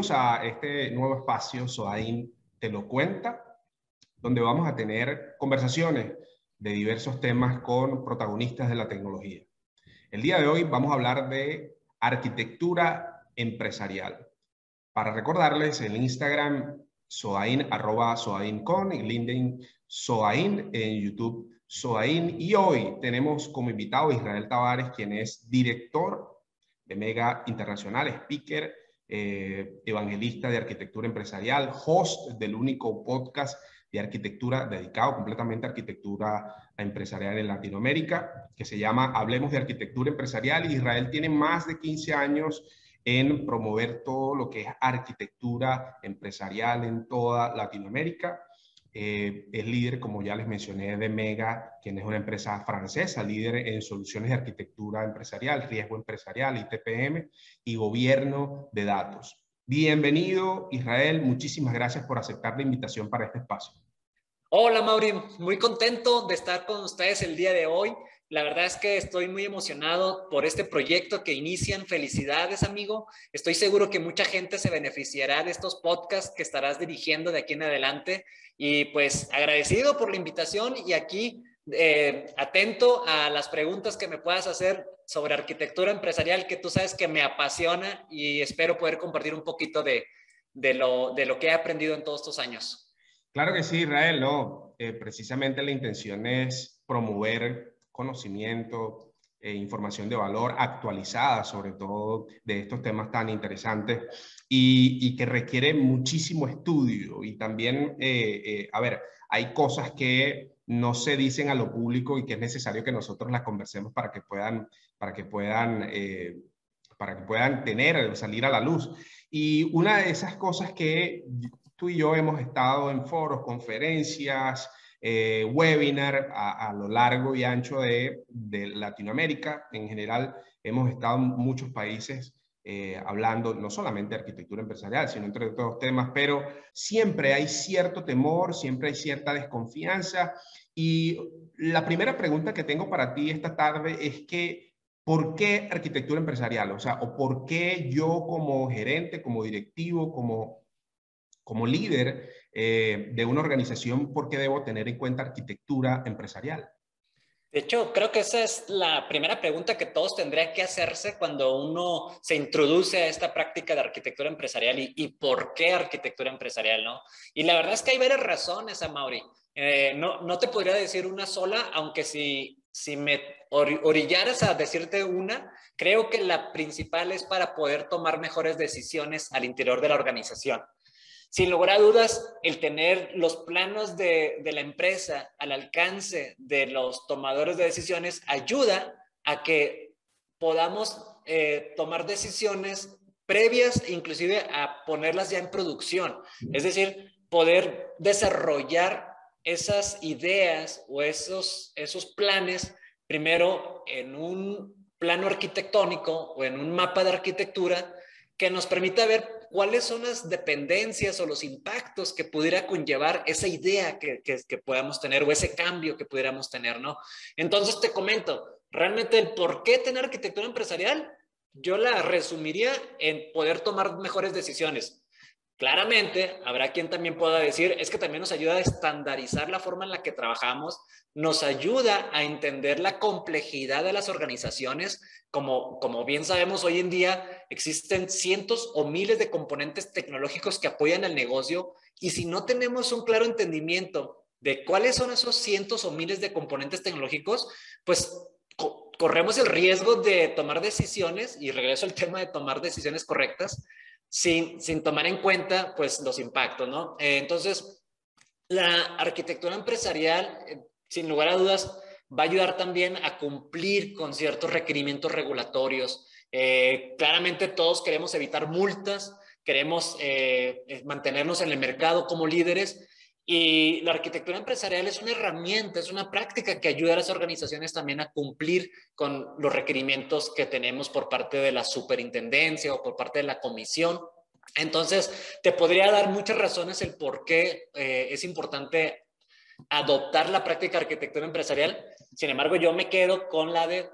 bienvenidos a este nuevo espacio Soain Te lo cuenta, donde vamos a tener conversaciones de diversos temas con protagonistas de la tecnología. El día de hoy vamos a hablar de arquitectura empresarial. Para recordarles, el Instagram Soain, arroba Soaincon, y LinkedIn Soain, en YouTube Soain. Y hoy tenemos como invitado a Israel Tavares, quien es director de Mega Internacional, speaker, eh, evangelista de arquitectura empresarial, host del único podcast de arquitectura dedicado completamente a arquitectura empresarial en Latinoamérica, que se llama Hablemos de Arquitectura Empresarial. Israel tiene más de 15 años en promover todo lo que es arquitectura empresarial en toda Latinoamérica. Eh, es líder, como ya les mencioné, de Mega, quien es una empresa francesa, líder en soluciones de arquitectura empresarial, riesgo empresarial, ITPM y gobierno de datos. Bienvenido, Israel. Muchísimas gracias por aceptar la invitación para este espacio. Hola, Mauri. Muy contento de estar con ustedes el día de hoy. La verdad es que estoy muy emocionado por este proyecto que inician. Felicidades, amigo. Estoy seguro que mucha gente se beneficiará de estos podcasts que estarás dirigiendo de aquí en adelante. Y pues agradecido por la invitación y aquí eh, atento a las preguntas que me puedas hacer sobre arquitectura empresarial, que tú sabes que me apasiona y espero poder compartir un poquito de, de, lo, de lo que he aprendido en todos estos años. Claro que sí, Israel, no. Eh, precisamente la intención es promover conocimiento, e información de valor actualizada, sobre todo de estos temas tan interesantes y, que requiere muchísimo estudio. Y también, eh, eh, a ver, hay cosas que no se dicen a lo público y que es necesario que nosotros las conversemos para que puedan, para que puedan, para que puedan tener, salir a la luz. Y una de esas cosas que tú y yo hemos estado en foros, conferencias, eh, webinar a, lo largo y ancho de, Latinoamérica. En general, hemos estado en muchos países eh, hablando no solamente de arquitectura empresarial, sino entre otros temas, pero siempre hay cierto temor, siempre hay cierta desconfianza. Y la primera pregunta que tengo para ti esta tarde es que, ¿por qué arquitectura empresarial? O sea, ¿o por qué yo como gerente, como directivo, como, como líder, eh, de una organización, ¿por qué debo tener en cuenta arquitectura empresarial? De hecho, creo que esa es la primera pregunta que todos tendrían que hacerse cuando uno se introduce a esta práctica de arquitectura empresarial y, por qué arquitectura empresarial, ¿no? Y la verdad es que hay varias razones, Amaury. Eh, no, no te podría decir una sola, aunque si, si me orillaras a decirte una, creo que la principal es para poder tomar mejores decisiones al interior de la organización. Sin lugar a dudas, el tener los planos de, la empresa al alcance de los tomadores de decisiones ayuda a que podamos eh, tomar decisiones previas, inclusive a ponerlas ya en producción. Es decir, poder desarrollar esas ideas o esos, esos planes primero en un plano arquitectónico o en un mapa de arquitectura que nos permita ver cuáles son las dependencias o los impactos que pudiera conllevar esa idea que, que, podamos tener o ese cambio que pudiéramos tener, ¿no? Entonces te comento, realmente el por qué tener arquitectura empresarial, yo la resumiría en poder tomar mejores decisiones. Claramente, habrá quien también pueda decir, es que también nos ayuda a estandarizar la forma en la que trabajamos, nos ayuda a entender la complejidad de las organizaciones. Como, bien sabemos, hoy en día existen cientos o miles de componentes tecnológicos que apoyan el negocio y si no tenemos un claro entendimiento de cuáles son esos cientos o miles de componentes tecnológicos, pues corremos el riesgo de tomar decisiones, y regreso al tema de tomar decisiones correctas, sin, sin tomar en cuenta pues los impactos, ¿no? Eh, entonces, la arquitectura empresarial, eh, sin lugar a dudas, va a ayudar también a cumplir con ciertos requerimientos regulatorios. Eh, claramente todos queremos evitar multas, queremos mantenernos en el mercado como líderes y la arquitectura empresarial es una herramienta, es una práctica que ayuda a las organizaciones también a cumplir con los requerimientos que tenemos por parte de la superintendencia o por parte de la comisión. Entonces, te podría dar muchas razones el por qué eh, es importante adoptar la práctica de arquitectura empresarial. Sin embargo, yo me quedo con la de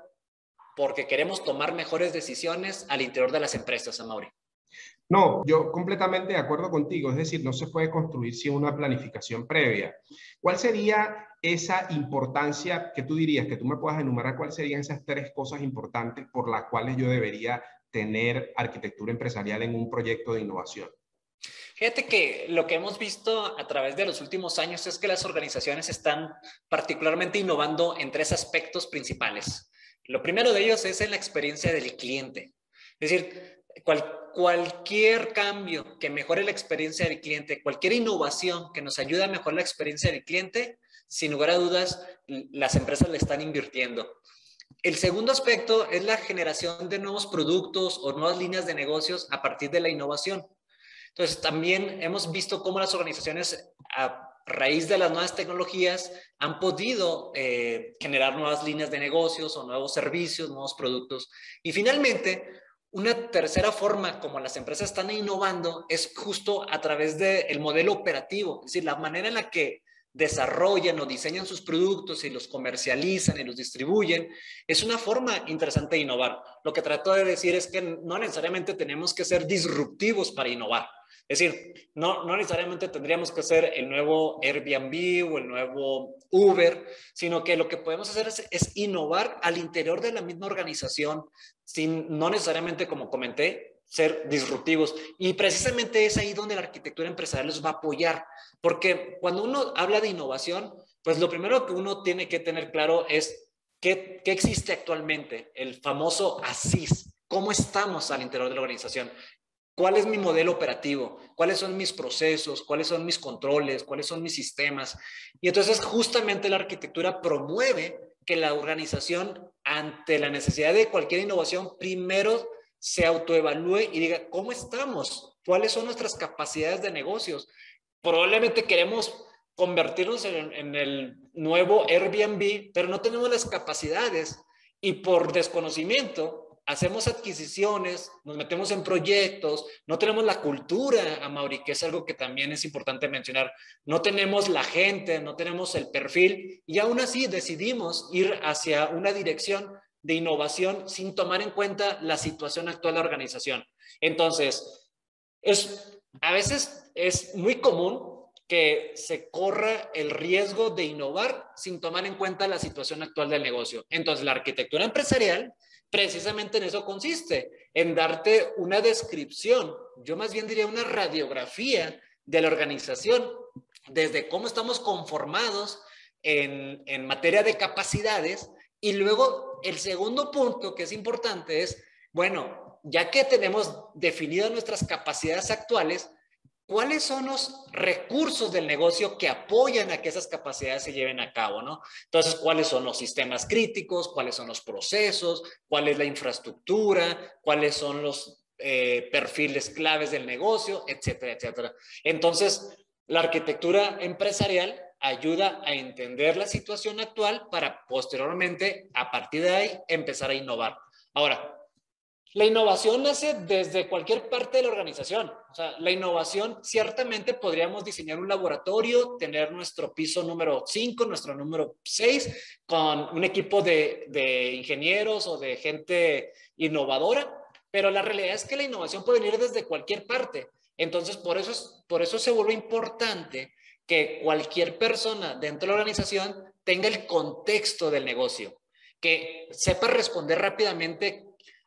porque queremos tomar mejores decisiones al interior de las empresas, Amaury. No, yo completamente de acuerdo contigo, es decir, no se puede construir sin una planificación previa. ¿Cuál sería esa importancia que tú dirías, que tú me puedas enumerar cuáles serían esas tres cosas importantes por las cuales yo debería tener arquitectura empresarial en un proyecto de innovación? Fíjate que lo que hemos visto a través de los últimos años es que las organizaciones están particularmente innovando en tres aspectos principales. Lo primero de ellos es en la experiencia del cliente. Es decir, cualquier cambio que mejore la experiencia del cliente, cualquier innovación que nos ayude a mejorar la experiencia del cliente, sin lugar a dudas, las empresas le están invirtiendo. El segundo aspecto es la generación de nuevos productos o nuevas líneas de negocios a partir de la innovación. Entonces, también hemos visto cómo las organizaciones, a raíz de las nuevas tecnologías, han podido eh, generar nuevas líneas de negocios o nuevos servicios, nuevos productos. Y finalmente, una tercera forma como las empresas están innovando es justo a través del modelo operativo, es decir, la manera en la que desarrollan o diseñan sus productos y los comercializan y los distribuyen, es una forma interesante de innovar. Lo que trato de decir es que no necesariamente tenemos que ser disruptivos para innovar. Es decir, no, necesariamente tendríamos que ser el nuevo Airbnb o el nuevo Uber, sino que lo que podemos hacer es, innovar al interior de la misma organización, sin no necesariamente, como comenté, ser disruptivos. Y precisamente es ahí donde la arquitectura empresarial los va a apoyar, porque cuando uno habla de innovación, pues lo primero que uno tiene que tener claro es qué, qué existe actualmente, el famoso ASIS, cómo estamos al interior de la organización. ¿Cuál es mi modelo operativo? ¿Cuáles son mis procesos? ¿Cuáles son mis controles? ¿Cuáles son mis sistemas? Y entonces justamente la arquitectura promueve que la organización, ante la necesidad de cualquier innovación, primero se autoevalúe y diga, ¿cómo estamos? ¿Cuáles son nuestras capacidades de negocios? Probablemente queremos convertirnos en, en el nuevo Airbnb, pero no tenemos las capacidades y por desconocimiento hacemos adquisiciones, nos metemos en proyectos, no tenemos la cultura, a Mauri, que es algo que también es importante mencionar, no tenemos la gente, no tenemos el perfil y aún así decidimos ir hacia una dirección de innovación sin tomar en cuenta la situación actual de la organización. Entonces, es, a veces es muy común que se corra el riesgo de innovar sin tomar en cuenta la situación actual del negocio. Entonces, la arquitectura empresarial precisamente en eso consiste, en darte una descripción, yo más bien diría una radiografía de la organización, desde cómo estamos conformados en, en materia de capacidades. Y luego el segundo punto que es importante es, bueno, ya que tenemos definidas nuestras capacidades actuales, ¿cuáles son los recursos del negocio que apoyan a que esas capacidades se lleven a cabo, ¿no? Entonces, ¿cuáles son los sistemas críticos? ¿Cuáles son los procesos? ¿Cuál es la infraestructura? ¿Cuáles son los eh, perfiles claves del negocio? Etcétera, etcétera. Entonces, la arquitectura empresarial ayuda a entender la situación actual para posteriormente, a partir de ahí, empezar a innovar. Ahora, la innovación nace desde cualquier parte de la organización. O sea, la innovación, ciertamente podríamos diseñar un laboratorio, tener nuestro piso número 5, nuestro número 6, con un equipo de, ingenieros o de gente innovadora, pero la realidad es que la innovación puede venir desde cualquier parte. Entonces, por eso, por eso se vuelve importante que cualquier persona dentro de la organización tenga el contexto del negocio, que sepa responder rápidamente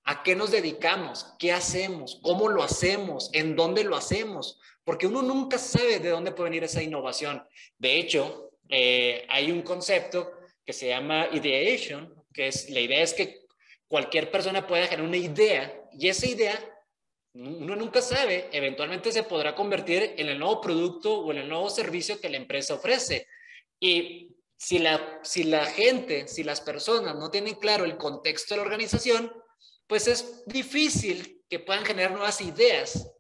¿A qué nos dedicamos? ¿Qué hacemos? ¿Cómo lo hacemos? ¿En dónde lo hacemos? Porque uno nunca sabe de dónde puede venir esa innovación. De hecho, eh, hay un concepto que se llama ideation, que es la idea es que cualquier persona pueda generar una idea y esa idea uno nunca sabe, eventualmente se podrá convertir en el nuevo producto o en el nuevo servicio que la empresa ofrece. Y si la, si la gente, si las personas no tienen claro el contexto de la organización, pues es difícil que puedan generar nuevas ideas.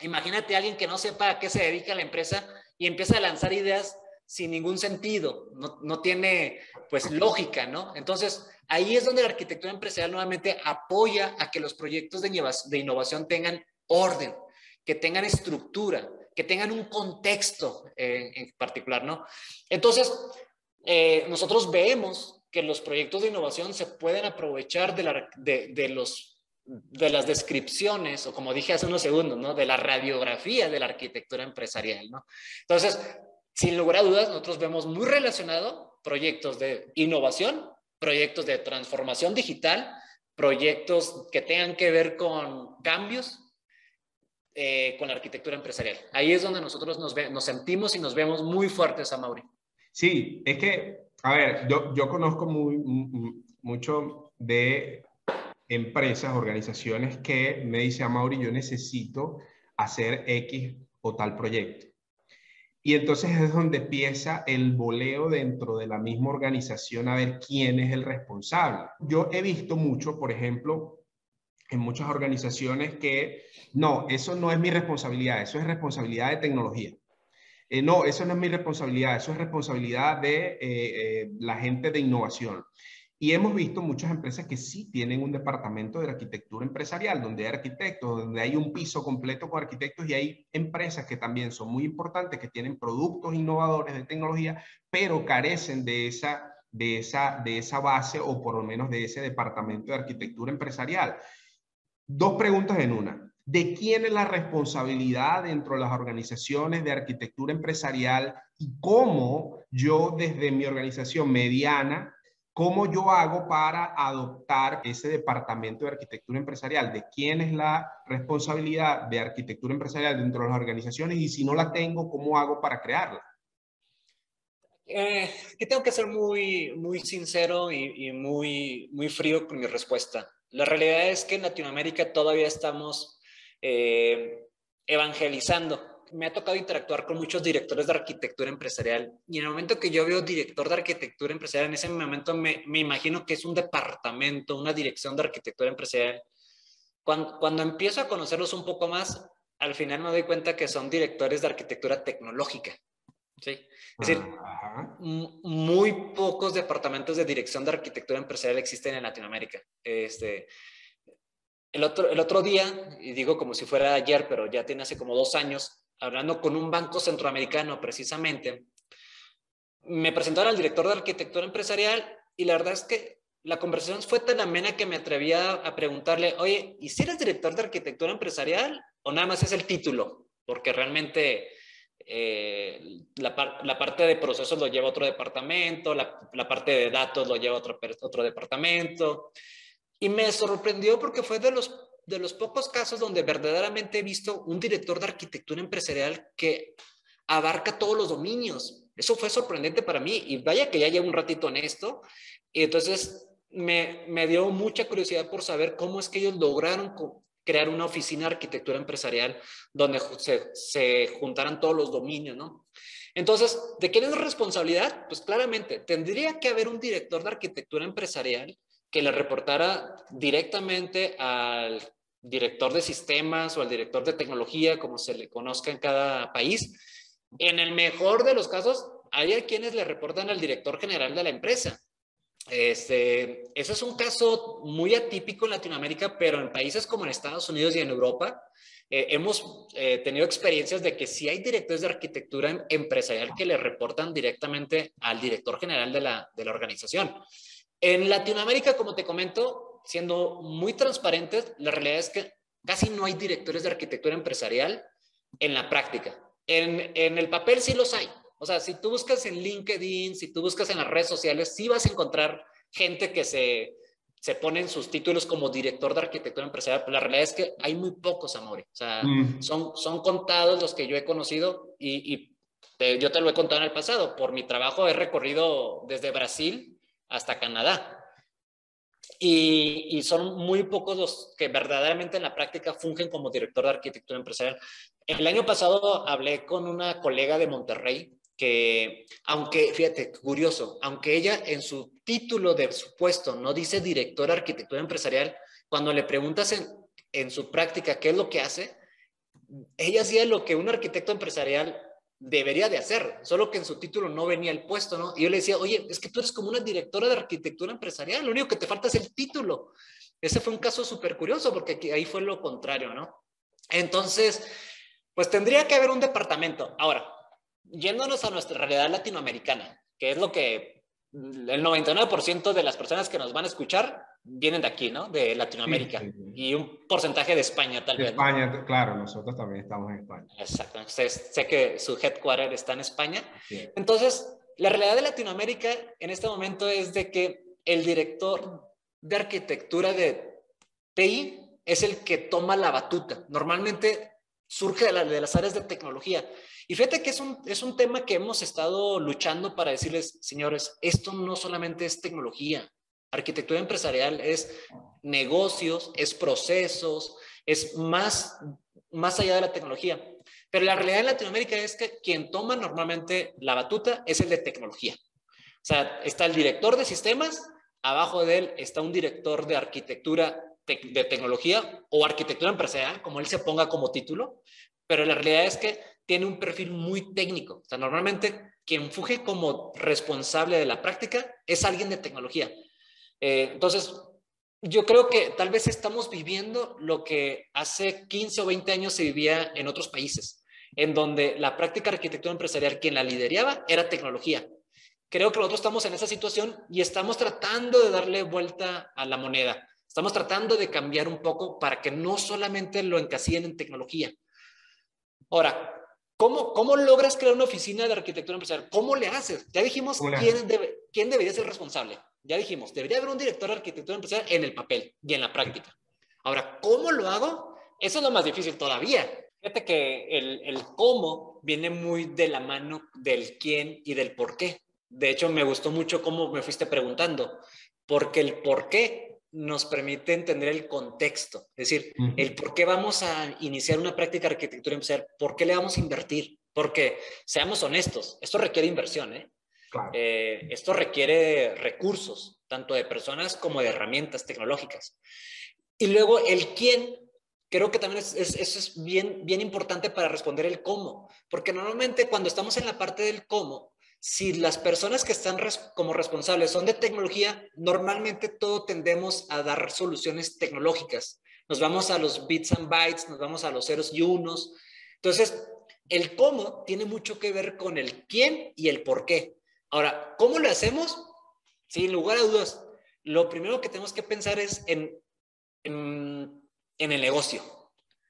Imagínate a alguien que no sepa a qué se dedica la empresa y empieza a lanzar ideas sin ningún sentido, no, tiene pues lógica, ¿no? Entonces, ahí es donde la arquitectura empresarial nuevamente apoya a que los proyectos de innovación tengan orden, que tengan estructura, que tengan un contexto eh, en particular, ¿no? Entonces, eh, nosotros vemos que los proyectos de innovación se pueden aprovechar de, los de las descripciones, o como dije hace unos segundos, ¿no? De la radiografía de la arquitectura empresarial, ¿no? Entonces, sin lugar a dudas, nosotros vemos muy relacionado proyectos de innovación, proyectos de transformación digital, proyectos que tengan que ver con cambios eh, con la arquitectura empresarial. Ahí es donde nosotros nos, nos sentimos y nos vemos muy fuertes a Mauri. Sí, es que, a ver, yo, yo conozco muy, mucho de empresas, organizaciones que me dice a Mauri, yo necesito hacer X o tal proyecto. Y entonces es donde empieza el boleo dentro de la misma organización a ver quién es el responsable. Yo he visto mucho, por ejemplo, en muchas organizaciones que no, eso no es mi responsabilidad, eso es responsabilidad de tecnología. Eh, no, eso no es mi responsabilidad, eso es responsabilidad de eh, eh, la gente de innovación. Y hemos visto muchas empresas que sí tienen un departamento de arquitectura empresarial, donde hay arquitectos, donde hay un piso completo con arquitectos y hay empresas que también son muy importantes, que tienen productos innovadores de tecnología, pero carecen de esa, de esa, de esa base o por lo menos de ese departamento de arquitectura empresarial. Dos preguntas en una. ¿De quién es la responsabilidad dentro de las organizaciones de arquitectura empresarial y cómo yo desde mi organización mediana ¿Cómo yo hago para adoptar ese departamento de arquitectura empresarial? ¿De quién es la responsabilidad de arquitectura empresarial dentro de las organizaciones? Y si no la tengo, ¿cómo hago para crearla? Eh, que tengo que ser muy, muy sincero y, muy, muy frío con mi respuesta. La realidad es que en Latinoamérica todavía estamos eh, evangelizando me ha tocado interactuar con muchos directores de arquitectura empresarial y en el momento que yo veo director de arquitectura empresarial, en ese momento me, me imagino que es un departamento, una dirección de arquitectura empresarial. Cuando, cuando empiezo a conocerlos un poco más, al final me doy cuenta que son directores de arquitectura tecnológica. ¿sí? Es decir, muy pocos departamentos de dirección de arquitectura empresarial existen en Latinoamérica. Este, el otro, el otro día, y digo como si fuera ayer, pero ya tiene hace como dos años, hablando con un banco centroamericano precisamente, me presentaron al director de arquitectura empresarial y la verdad es que la conversación fue tan amena que me atrevía a preguntarle, oye, ¿y si eres director de arquitectura empresarial o nada más es el título? Porque realmente eh, la, parte de procesos lo lleva otro departamento, la, parte de datos lo lleva otro, otro departamento. Y me sorprendió porque fue de los de los pocos casos donde verdaderamente he visto un director de arquitectura empresarial que abarca todos los dominios. Eso fue sorprendente para mí y vaya que ya llevo un ratito en esto. Y entonces me, me dio mucha curiosidad por saber cómo es que ellos lograron crear una oficina de arquitectura empresarial donde se, se juntaran todos los dominios, ¿no? Entonces, ¿de quién es la responsabilidad? Pues claramente, tendría que haber un director de arquitectura empresarial que le reportara directamente al director de sistemas o al director de tecnología, como se le conozca en cada país. En el mejor de los casos, hay quienes le reportan al director general de la empresa. Este, ese es un caso muy atípico en Latinoamérica, pero en países como en Estados Unidos y en Europa, eh, hemos eh, tenido experiencias de que si hay directores de arquitectura empresarial que le reportan directamente al director general de la, de la organización. En Latinoamérica, como te comento, siendo muy transparentes, la realidad es que casi no hay directores de arquitectura empresarial en la práctica. En, en, el papel sí los hay. O sea, si tú buscas en LinkedIn, si tú buscas en las redes sociales, sí vas a encontrar gente que se, se pone en sus títulos como director de arquitectura empresarial, pero la realidad es que hay muy pocos, Amori. O sea, mm. son, son contados los que yo he conocido y, y yo te lo he contado en el pasado. Por mi trabajo he recorrido desde Brasil hasta Canadá. Y, son muy pocos los que verdaderamente en la práctica fungen como director de arquitectura empresarial. El año pasado hablé con una colega de Monterrey que, aunque, fíjate, curioso, aunque ella en su título de su puesto no dice director de arquitectura empresarial, cuando le preguntas en, en su práctica qué es lo que hace, ella hacía lo que un arquitecto empresarial debería de hacer, solo que en su título no venía el puesto, ¿no? Y yo le decía, oye, es que tú eres como una directora de arquitectura empresarial, lo único que te falta es el título. Ese fue un caso súper curioso porque ahí fue lo contrario, ¿no? Entonces, pues tendría que haber un departamento. Ahora, yéndonos a nuestra realidad latinoamericana, que es lo que el 99% de las personas que nos van a escuchar vienen de aquí, ¿no? De Latinoamérica. Y un porcentaje de España, tal vez. España, claro, nosotros también estamos en España. Exacto. sé que su headquarter está en España. Entonces, la realidad de Latinoamérica en este momento es de que el director de arquitectura de TI es el que toma la batuta. Normalmente surge de, de las áreas de tecnología. Y fíjate que es un, es un tema que hemos estado luchando para decirles, señores, esto no solamente es tecnología, Arquitectura empresarial es negocios, es procesos, es más, más allá de la tecnología. Pero la realidad en Latinoamérica es que quien toma normalmente la batuta es el de tecnología. O sea, está el director de sistemas, abajo de él está un director de arquitectura de tecnología o arquitectura empresarial, como él se ponga como título, pero la realidad es que tiene un perfil muy técnico. O sea, normalmente quien fuge como responsable de la práctica es alguien de tecnología. Eh, entonces, yo creo que tal vez estamos viviendo lo que hace 15 o 20 años se vivía en otros países, en donde la práctica de arquitectura empresarial, quien la lideraba, era tecnología. Creo que nosotros estamos en esa situación y estamos tratando de darle vuelta a la moneda. Estamos tratando de cambiar un poco para que no solamente lo encasillen en tecnología. Ahora, ¿cómo, cómo logras crear una oficina de arquitectura empresarial? ¿Cómo le haces? Ya dijimos quién, debe, quién debería ser responsable. Ya dijimos, debería haber un director de arquitectura empresarial en el papel y en la práctica. Ahora, ¿cómo lo hago? Eso es lo más difícil todavía. Fíjate que el, el cómo viene muy de la mano del quién y del por qué. De hecho, me gustó mucho cómo me fuiste preguntando, porque el por qué nos permite entender el contexto, es decir, el por qué vamos a iniciar una práctica de arquitectura empresarial, por qué le vamos a invertir, porque seamos honestos, esto requiere inversión, ¿eh? Eh, esto requiere recursos, tanto de personas como de herramientas tecnológicas. Y luego el quién, creo que también es, bien importante para responder el cómo, porque normalmente cuando estamos en la parte del cómo, si las personas que están como responsables son de tecnología, normalmente todo tendemos a dar soluciones tecnológicas. Nos vamos a los bits and bytes, nos vamos a los ceros y unos. Entonces, el cómo tiene mucho que ver con el quién y el por qué. Ahora, ¿cómo lo hacemos? Sin lugar a dudas, lo primero que tenemos que pensar es en, en, el negocio.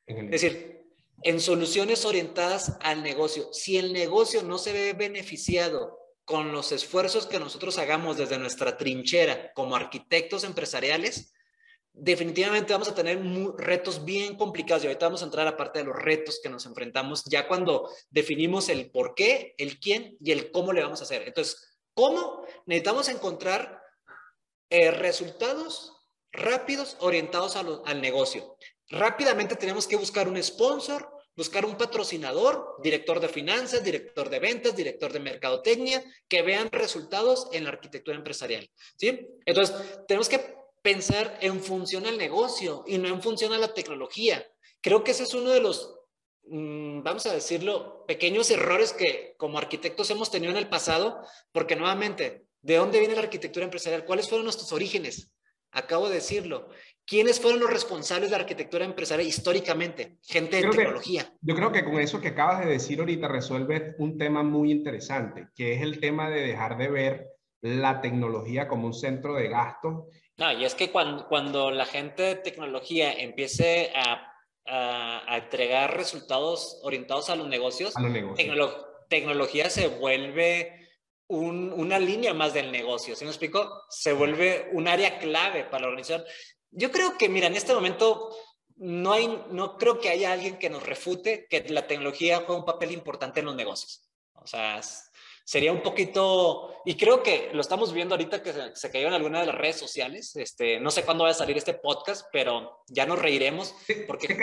Es decir, en soluciones orientadas al negocio. Si el negocio no se ve beneficiado con los esfuerzos que nosotros hagamos desde nuestra trinchera como arquitectos empresariales, definitivamente vamos a tener retos bien complicados y ahorita vamos a entrar a la parte de los retos que nos enfrentamos ya cuando definimos el por qué, el quién y el cómo le vamos a hacer. Entonces, ¿cómo? Necesitamos encontrar eh, resultados rápidos orientados al negocio. Rápidamente tenemos que buscar un sponsor, buscar un patrocinador, director de finanzas, director de ventas, director de mercadotecnia, que vean resultados en la arquitectura empresarial. ¿sí? Entonces, tenemos que pensar en función al negocio y no en función a la tecnología. Creo que ese es uno de los, mm, vamos a decirlo, pequeños errores que como arquitectos hemos tenido en el pasado, porque nuevamente, ¿de dónde viene la arquitectura empresarial? ¿Cuáles fueron nuestros orígenes? Acabo de decirlo. ¿Quiénes fueron los responsables de la arquitectura empresarial históricamente? Gente de tecnología. yo creo que con eso que acabas de decir ahorita resuelve un tema muy interesante, que es el tema de dejar de ver la tecnología como un centro de gasto no, y es que cuando, cuando la gente de tecnología empiece a, a, entregar resultados orientados a los negocios, tecnología se vuelve un, una línea más del negocio. ¿Sí me explico? Se vuelve un área clave para la organización. Yo creo que, mira, en este momento no, hay, no creo que haya alguien que nos refute que la tecnología juega un papel importante en los negocios. O sea, sería un poquito, y creo que lo estamos viendo ahorita que se, cayó en alguna de las redes sociales, este, no sé cuándo va a salir este podcast, pero ya nos reiremos, porque...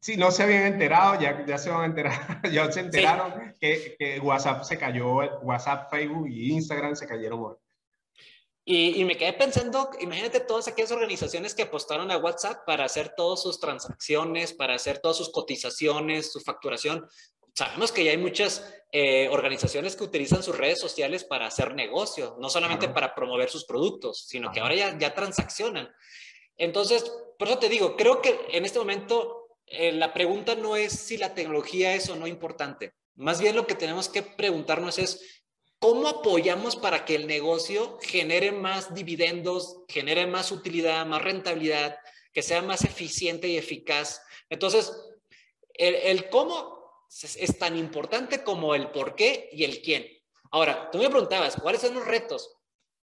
Sí, no se habían enterado, ya, ya se van a enterar, ya se enteraron que, que, WhatsApp se cayó, WhatsApp, Facebook y Instagram se cayeron Y, y, me quedé pensando, imagínate todas aquellas organizaciones que apostaron a WhatsApp para hacer todas sus transacciones, para hacer todas sus cotizaciones, su facturación sabemos que ya hay muchas eh, organizaciones que utilizan sus redes sociales para hacer negocio, no solamente para promover sus productos, sino que ahora ya, ya transaccionan. Entonces, por eso te digo, creo que en este momento eh, la pregunta no es si la tecnología es o no importante. Más bien lo que tenemos que preguntarnos es ¿cómo apoyamos para que el negocio genere más dividendos, genere más utilidad, más rentabilidad, que sea más eficiente y eficaz? Entonces, el, cómo es, tan importante como el por qué y el quién. Ahora, tú me preguntabas, ¿cuáles son los retos?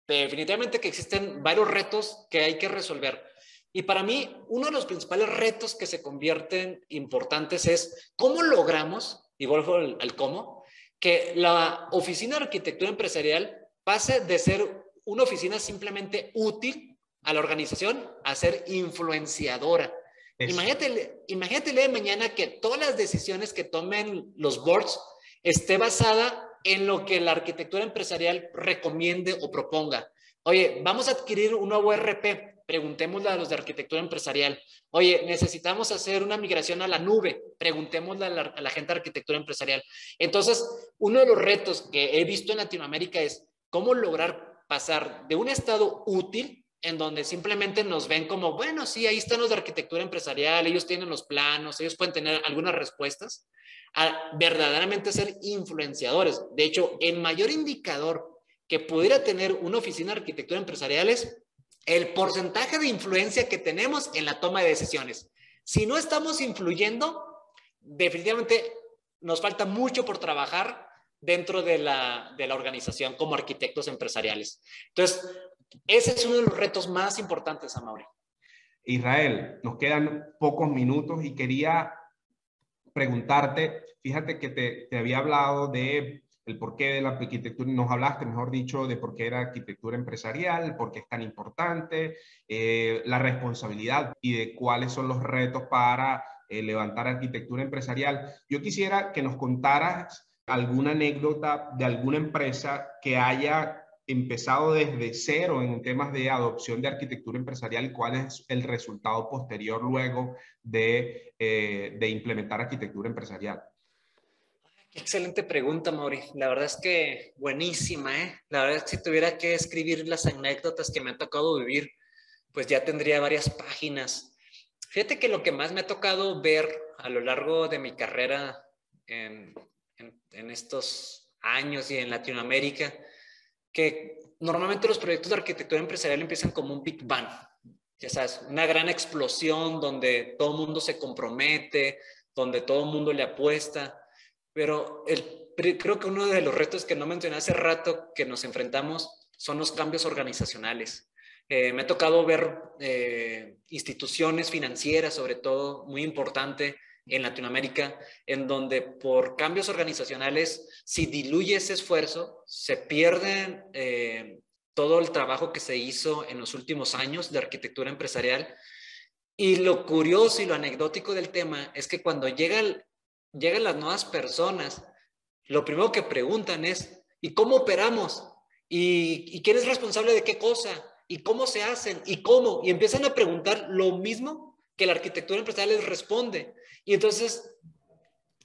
Definitivamente que existen varios retos que hay que resolver. Y para mí, uno de los principales retos que se convierten importantes es cómo logramos, y vuelvo al, cómo, que la oficina de arquitectura empresarial pase de ser una oficina simplemente útil a la organización a ser influenciadora. Imagínate, imagínate mañana que todas las decisiones que tomen los boards esté basada en lo que la arquitectura empresarial recomiende o proponga. Oye, vamos a adquirir un nuevo RP preguntémosle a los de arquitectura empresarial. Oye, necesitamos hacer una migración a la nube, preguntémosle a la, gente de arquitectura empresarial. Entonces, uno de los retos que he visto en Latinoamérica es cómo lograr pasar de un estado útil en donde simplemente nos ven como, bueno, sí, ahí están los de arquitectura empresarial, ellos tienen los planos, ellos pueden tener algunas respuestas, a verdaderamente ser influenciadores. De hecho, el mayor indicador que pudiera tener una oficina de arquitectura empresarial es el porcentaje de influencia que tenemos en la toma de decisiones. Si no estamos influyendo, definitivamente nos falta mucho por trabajar dentro de la, de la organización como arquitectos empresariales. Entonces, ese es uno de los retos más importantes, Amaury. Israel, nos quedan pocos minutos y quería preguntarte, fíjate que te, había hablado de el porqué de la arquitectura, nos hablaste, mejor dicho, de por qué era arquitectura empresarial, por qué es tan importante, eh, la responsabilidad y de cuáles son los retos para eh, levantar arquitectura empresarial. Yo quisiera que nos contaras alguna anécdota de alguna empresa que haya empezado desde cero en temas de adopción de arquitectura empresarial cuál es el resultado posterior luego de, eh, de implementar arquitectura empresarial. Excelente pregunta, Mauri. La verdad es que buenísima, ¿eh? La verdad es que si tuviera que escribir las anécdotas que me ha tocado vivir, pues ya tendría varias páginas. Fíjate que lo que más me ha tocado ver a lo largo de mi carrera en, en estos años y en Latinoamérica, que normalmente los proyectos de arquitectura empresarial empiezan como un Big Bang. Ya sabes, una gran explosión donde todo el mundo se compromete, donde todo el mundo le apuesta pero el, creo que uno de los retos que no mencioné hace rato que nos enfrentamos son los cambios organizacionales. Eh, me ha tocado ver eh, instituciones financieras, sobre todo, muy importante en Latinoamérica, en donde por cambios organizacionales, si diluye ese esfuerzo, se pierde eh, todo el trabajo que se hizo en los últimos años de arquitectura empresarial. Y lo curioso y lo anecdótico del tema es que cuando llega el, llegan las nuevas personas, lo primero que preguntan es, ¿y cómo operamos? ¿Y, quién es responsable de qué cosa? ¿Y cómo se hacen? ¿Y cómo? Y empiezan a preguntar lo mismo que la arquitectura empresarial les responde. Y entonces,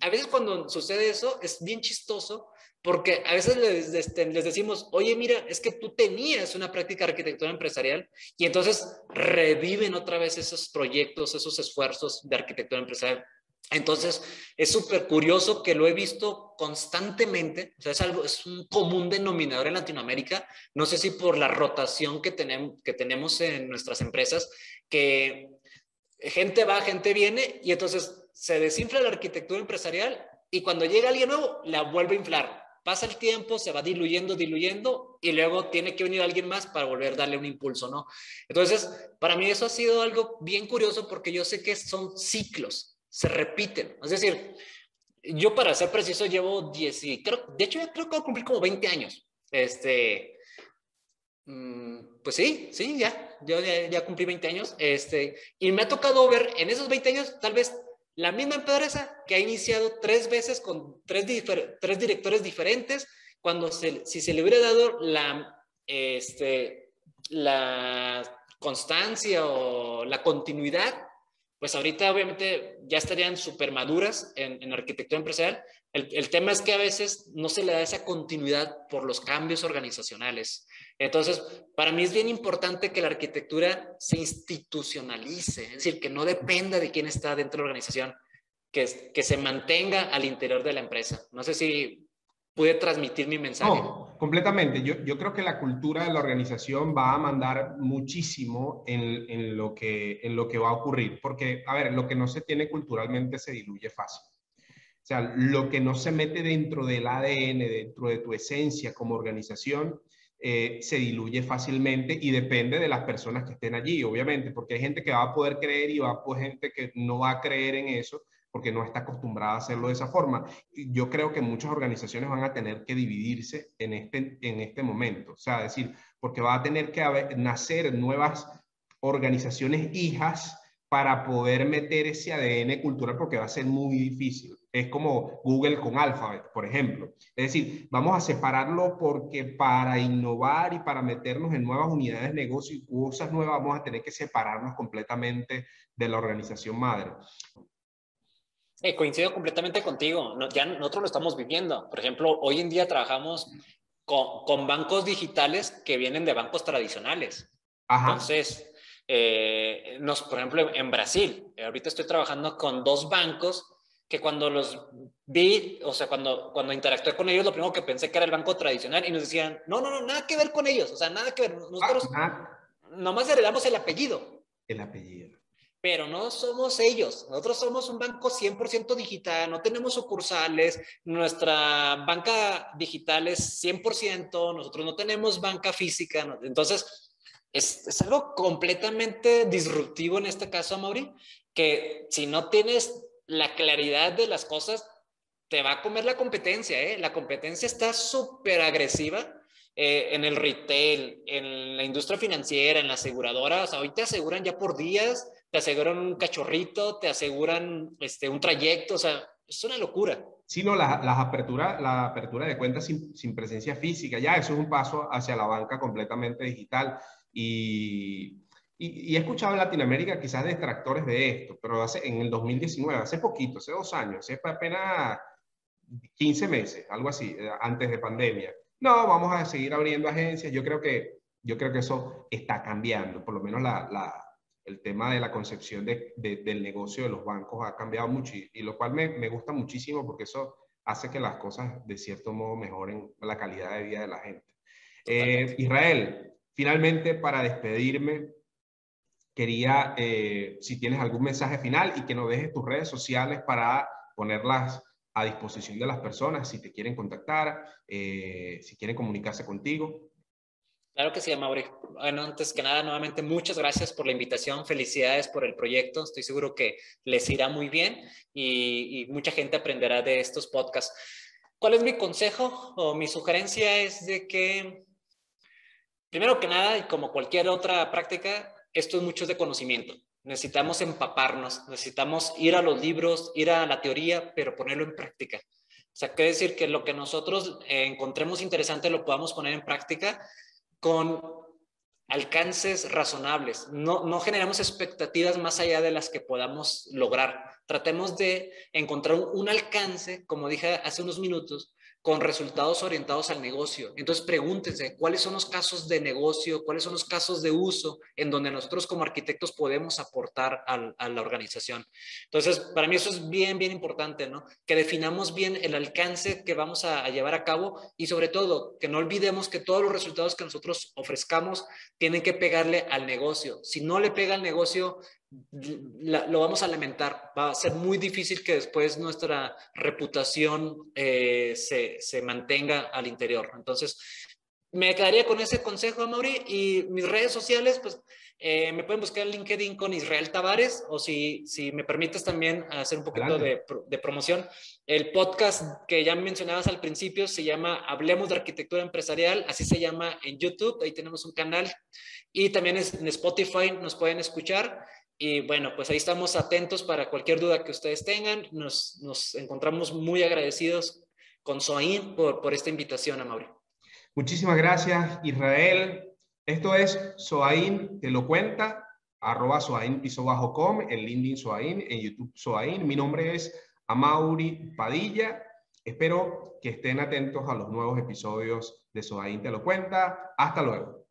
a veces cuando sucede eso, es bien chistoso porque a veces les, este, les, decimos, oye, mira, es que tú tenías una práctica de arquitectura empresarial y entonces reviven otra vez esos proyectos, esos esfuerzos de arquitectura empresarial. Entonces, es súper curioso que lo he visto constantemente, o sea, es, algo, es un común denominador en Latinoamérica, no sé si por la rotación que tenemos, que tenemos en nuestras empresas, que gente va, gente viene, y entonces se desinfla la arquitectura empresarial y cuando llega alguien nuevo, la vuelve a inflar. Pasa el tiempo, se va diluyendo, diluyendo, y luego tiene que venir alguien más para volver a darle un impulso, ¿no? Entonces, para mí eso ha sido algo bien curioso porque yo sé que son ciclos, se repiten. Es decir, yo para ser preciso llevo 10 y creo, de hecho ya creo que voy a cumplir como 20 años. Este, mm, pues sí, sí, ya, yo ya, cumplí 20 años. Este, y me ha tocado ver en esos 20 años tal vez la misma empresa que ha iniciado tres veces con tres, tres directores diferentes, cuando se, si se le hubiera dado la, este, la constancia o la continuidad, pues ahorita obviamente ya estarían súper maduras en, arquitectura empresarial. El, tema es que a veces no se le da esa continuidad por los cambios organizacionales. Entonces, para mí es bien importante que la arquitectura se institucionalice, es decir, que no dependa de quién está dentro de la organización, que, que se mantenga al interior de la empresa. No sé si pude transmitir mi mensaje. No, completamente. Yo, yo creo que la cultura de la organización va a mandar muchísimo en, en, lo que, en lo que va a ocurrir, porque, a ver, lo que no se tiene culturalmente se diluye fácil. O sea, lo que no se mete dentro del ADN, dentro de tu esencia como organización, eh, se diluye fácilmente y depende de las personas que estén allí, obviamente, porque hay gente que va a poder creer y va a poder gente que no va a creer en eso porque no está acostumbrada a hacerlo de esa forma. Yo creo que muchas organizaciones van a tener que dividirse en este, en este momento, o sea, decir, porque va a tener que nacer nuevas organizaciones hijas para poder meter ese ADN cultural porque va a ser muy difícil. Es como Google con Alphabet, por ejemplo. Es decir, vamos a separarlo porque para innovar y para meternos en nuevas unidades de negocio y cosas nuevas vamos a tener que separarnos completamente de la organización madre. Coincido completamente contigo. ya nosotros lo estamos viviendo. Por ejemplo, hoy en día trabajamos con, con bancos digitales que vienen de bancos tradicionales. Ajá. Entonces, eh, nos, por ejemplo, en Brasil, ahorita estoy trabajando con dos bancos que cuando los vi, o sea, cuando, cuando interactué con ellos, lo primero que pensé que era el banco tradicional y nos decían, no, no, no, nada que ver con ellos, o sea, nada que ver. Nosotros ah, nomás heredamos el apellido. El apellido. Pero no somos ellos. Nosotros somos un banco 100% digital, no tenemos sucursales, nuestra banca digital es 100%, nosotros no tenemos banca física. Entonces, es, es, algo completamente disruptivo en este caso, Mauri, que si no tienes la claridad de las cosas, te va a comer la competencia, ¿eh? La competencia está súper agresiva eh, en el retail, en la industria financiera, en las aseguradoras. Hoy te aseguran ya por días, te aseguran un cachorrito, te aseguran este, un trayecto, o sea, es una locura. Sí, no, la, las apertura, la apertura de cuentas sin, sin presencia física, ya eso es un paso hacia la banca completamente digital. Y, y, he escuchado en Latinoamérica quizás detractores de esto, pero hace, en el 2019, hace poquito, hace dos años, hace apenas 15 meses, algo así, eh, antes de pandemia. No, vamos a seguir abriendo agencias. Yo creo que, yo creo que eso está cambiando, por lo menos la, la, el tema de la concepción de, del negocio de los bancos ha cambiado mucho y, lo cual me, me, gusta muchísimo porque eso hace que las cosas de cierto modo mejoren la calidad de vida de la gente. Eh, Israel, Finalmente, para despedirme, quería, eh, si tienes algún mensaje final y que nos dejes tus redes sociales para ponerlas a disposición de las personas si te quieren contactar, eh, si quieren comunicarse contigo. Claro que sí, Mauri. Bueno, antes que nada, nuevamente, muchas gracias por la invitación. Felicidades por el proyecto. Estoy seguro que les irá muy bien y, y mucha gente aprenderá de estos podcasts. ¿Cuál es mi consejo o mi sugerencia? Es de que Primero que nada, y como cualquier otra práctica, esto es mucho de conocimiento. Necesitamos empaparnos, necesitamos ir a los libros, ir a la teoría, pero ponerlo en práctica. O sea, quiere decir que lo que nosotros eh, encontremos interesante lo podamos poner en práctica con alcances razonables. No, no generamos expectativas más allá de las que podamos lograr. Tratemos de encontrar un alcance, como dije hace unos minutos, con resultados orientados al negocio. Entonces pregúntense cuáles son los casos de negocio, cuáles son los casos de uso en donde nosotros como arquitectos podemos aportar a la organización. Entonces, para mí eso es bien, bien importante, ¿no? Que definamos bien el alcance que vamos a, llevar a cabo y sobre todo que no olvidemos que todos los resultados que nosotros ofrezcamos tienen que pegarle al negocio. Si no le pega al negocio, lo vamos a lamentar. Va a ser muy difícil que después nuestra reputación eh, se, se, mantenga al interior. Entonces, me quedaría con ese consejo, Mauri, y mis redes sociales, pues eh, me pueden buscar en LinkedIn con Israel Tavares, o si, si me permites también hacer un poquito de, de, promoción. El podcast que ya mencionabas al principio se llama Hablemos de Arquitectura Empresarial, así se llama en YouTube, ahí tenemos un canal, y también en Spotify nos pueden escuchar. Y bueno, pues ahí estamos atentos para cualquier duda que ustedes tengan. Nos, encontramos muy agradecidos con Soain por, esta invitación, a Mauri. Muchísimas gracias, Israel. Esto es Soain Te lo cuenta, arroba Soain piso bajo com, en LinkedIn Soain, en YouTube Soain. Mi nombre es Amauri Padilla. Espero que estén atentos a los nuevos episodios de Soain Te lo cuenta. Hasta luego.